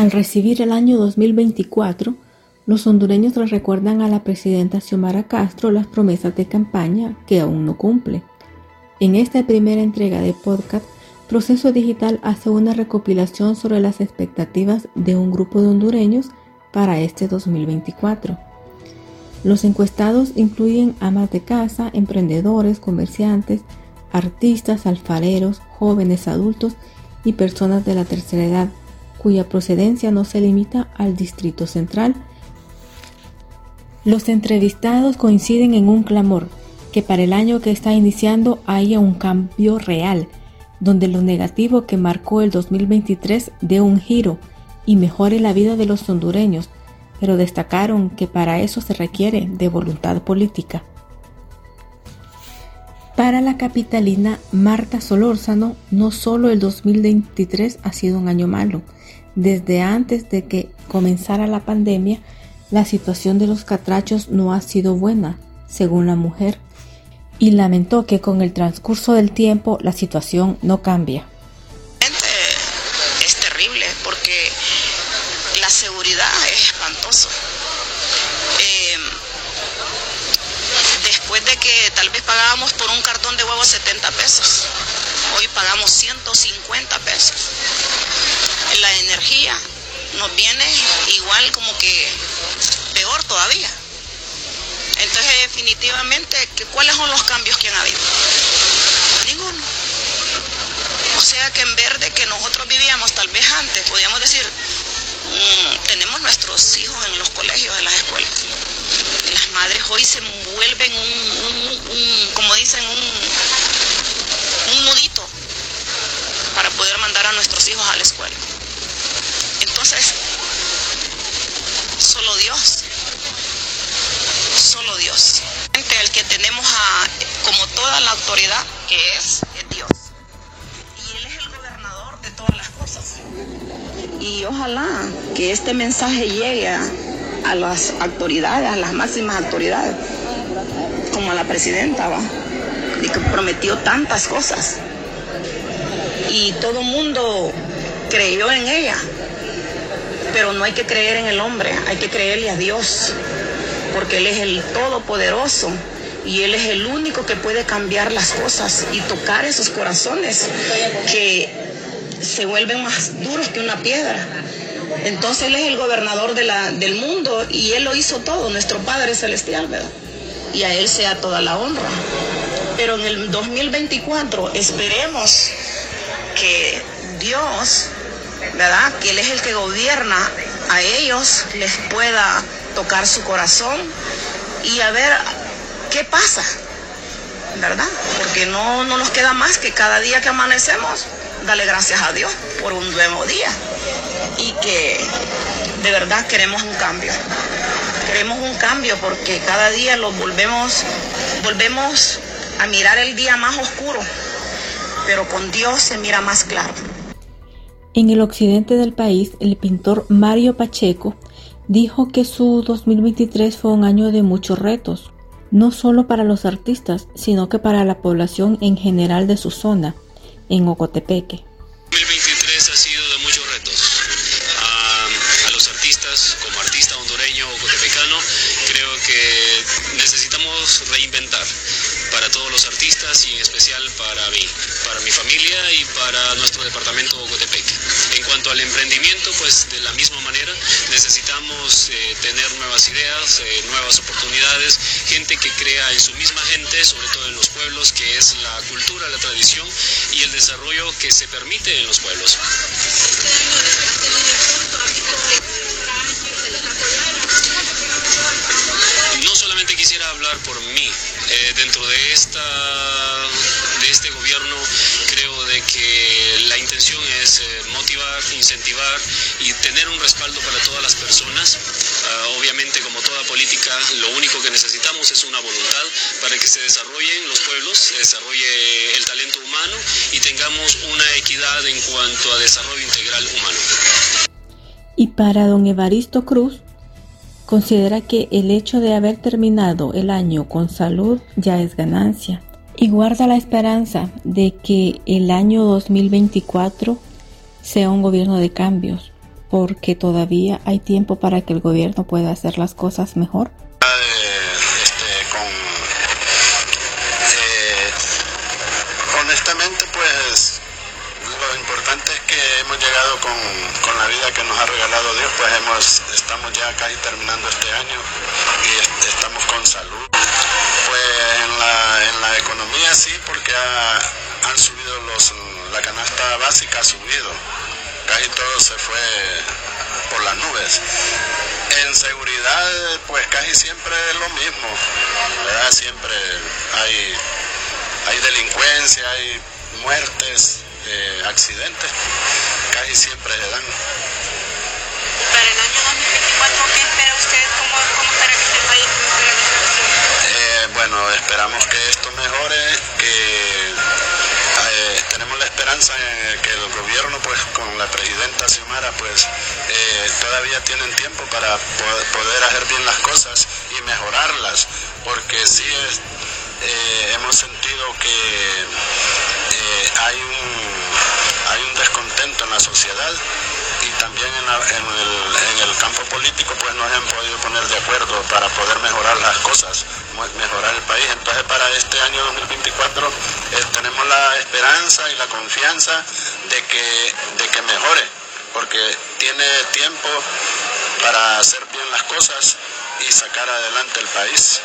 Al recibir el año 2024, los hondureños le recuerdan a la presidenta Xiomara Castro las promesas de campaña que aún no cumple. En esta primera entrega de podcast, Proceso Digital hace una recopilación sobre las expectativas de un grupo de hondureños para este 2024. Los encuestados incluyen amas de casa, emprendedores, comerciantes, artistas, alfareros, jóvenes adultos y personas de la tercera edad cuya procedencia no se limita al Distrito Central. Los entrevistados coinciden en un clamor, que para el año que está iniciando haya un cambio real, donde lo negativo que marcó el 2023 dé un giro y mejore la vida de los hondureños, pero destacaron que para eso se requiere de voluntad política. Para la capitalina Marta Solórzano, no solo el 2023 ha sido un año malo, desde antes de que comenzara la pandemia, la situación de los catrachos no ha sido buena, según la mujer, y lamentó que con el transcurso del tiempo la situación no cambia. Seguridad es espantoso. Eh, después de que tal vez pagábamos por un cartón de huevos 70 pesos, hoy pagamos 150 pesos la energía nos viene igual como que peor todavía. Entonces definitivamente, ¿cuáles son los cambios que han habido? Ninguno. O sea que en verde que nosotros vivíamos tal vez antes, podíamos hoy se vuelven un, como dicen, un, nudito para poder mandar a nuestros hijos a la escuela. Entonces, solo Dios, solo Dios. El que tenemos a, como toda la autoridad, que es, Dios. Y Él es el gobernador de todas las cosas. Y ojalá que este mensaje llegue a, a las autoridades, a las máximas autoridades, como a la presidenta, ¿va? Y que prometió tantas cosas. Y todo el mundo creyó en ella pero no hay que creer en el hombre, hay que creerle a Dios, porque Él es el Todopoderoso y Él es el único que puede cambiar las cosas y tocar esos corazones que se vuelven más duros que una piedra. Entonces Él es el gobernador de la, del mundo y Él lo hizo todo, nuestro Padre Celestial, ¿verdad? Y a Él sea toda la honra. Pero en el 2024 esperemos que Dios ¿verdad? Que Él es el que gobierna a ellos, les pueda tocar su corazón y a ver qué pasa, Porque no, no nos queda más que cada día que amanecemos, darle gracias a Dios por un nuevo día y que de verdad queremos un cambio. Queremos un cambio porque cada día lo volvemos, volvemos a mirar el día más oscuro, pero con Dios se mira más claro. En el occidente del país, el pintor Mario Pacheco dijo que su 2023 fue un año de muchos retos, no solo para los artistas, sino que para la población en general de su zona, en Ocotepeque. Y en especial para mí, para mi familia y para nuestro departamento Ocotepeque. En cuanto al emprendimiento, pues de la misma manera necesitamos eh, tener nuevas ideas, eh, nuevas oportunidades, gente que crea en su misma gente, sobre todo en los pueblos, que es la cultura, la tradición y el desarrollo que se permite en los pueblos. No solamente quisiera hablar por mí, eh, dentro de esta de este gobierno creo de que la intención es eh, motivar, incentivar y tener un respaldo para todas las personas. Ah, obviamente como toda política lo único que necesitamos es una voluntad para que se desarrollen los pueblos, se desarrolle el talento humano y tengamos una equidad en cuanto a desarrollo integral humano. Y para don Evaristo Cruz, considera que el hecho de haber terminado el año con salud ya es ganancia y guarda la esperanza de que el año 2024 sea un gobierno de cambios, porque todavía hay tiempo para que el gobierno pueda hacer las cosas mejor. Pues hemos estamos ya casi terminando este año y estamos con salud. Pues en la, en la economía sí, porque han subido los, la canasta básica ha subido casi todo se fue por las nubes. En seguridad, pues casi siempre es lo mismo, ¿verdad? Siempre hay, hay delincuencia, hay muertes, eh, accidentes, casi siempre se dan. Para el año 2024, ¿qué espera usted? ¿Cómo, cómo espera que el país eh, bueno, esperamos que esto mejore, que tenemos la esperanza que el gobierno, pues con la presidenta Xiomara, pues eh, todavía tienen tiempo para poder hacer bien las cosas y mejorarlas, porque sí es, eh, hemos sentido que eh, hay un descontento en la sociedad también en, el, campo político pues no han podido poner de acuerdo para poder mejorar las cosas, mejorar el país. Entonces para este año 2024 eh, tenemos la esperanza y la confianza de que, de que mejore, porque tiene tiempo para hacer bien las cosas y sacar adelante el país.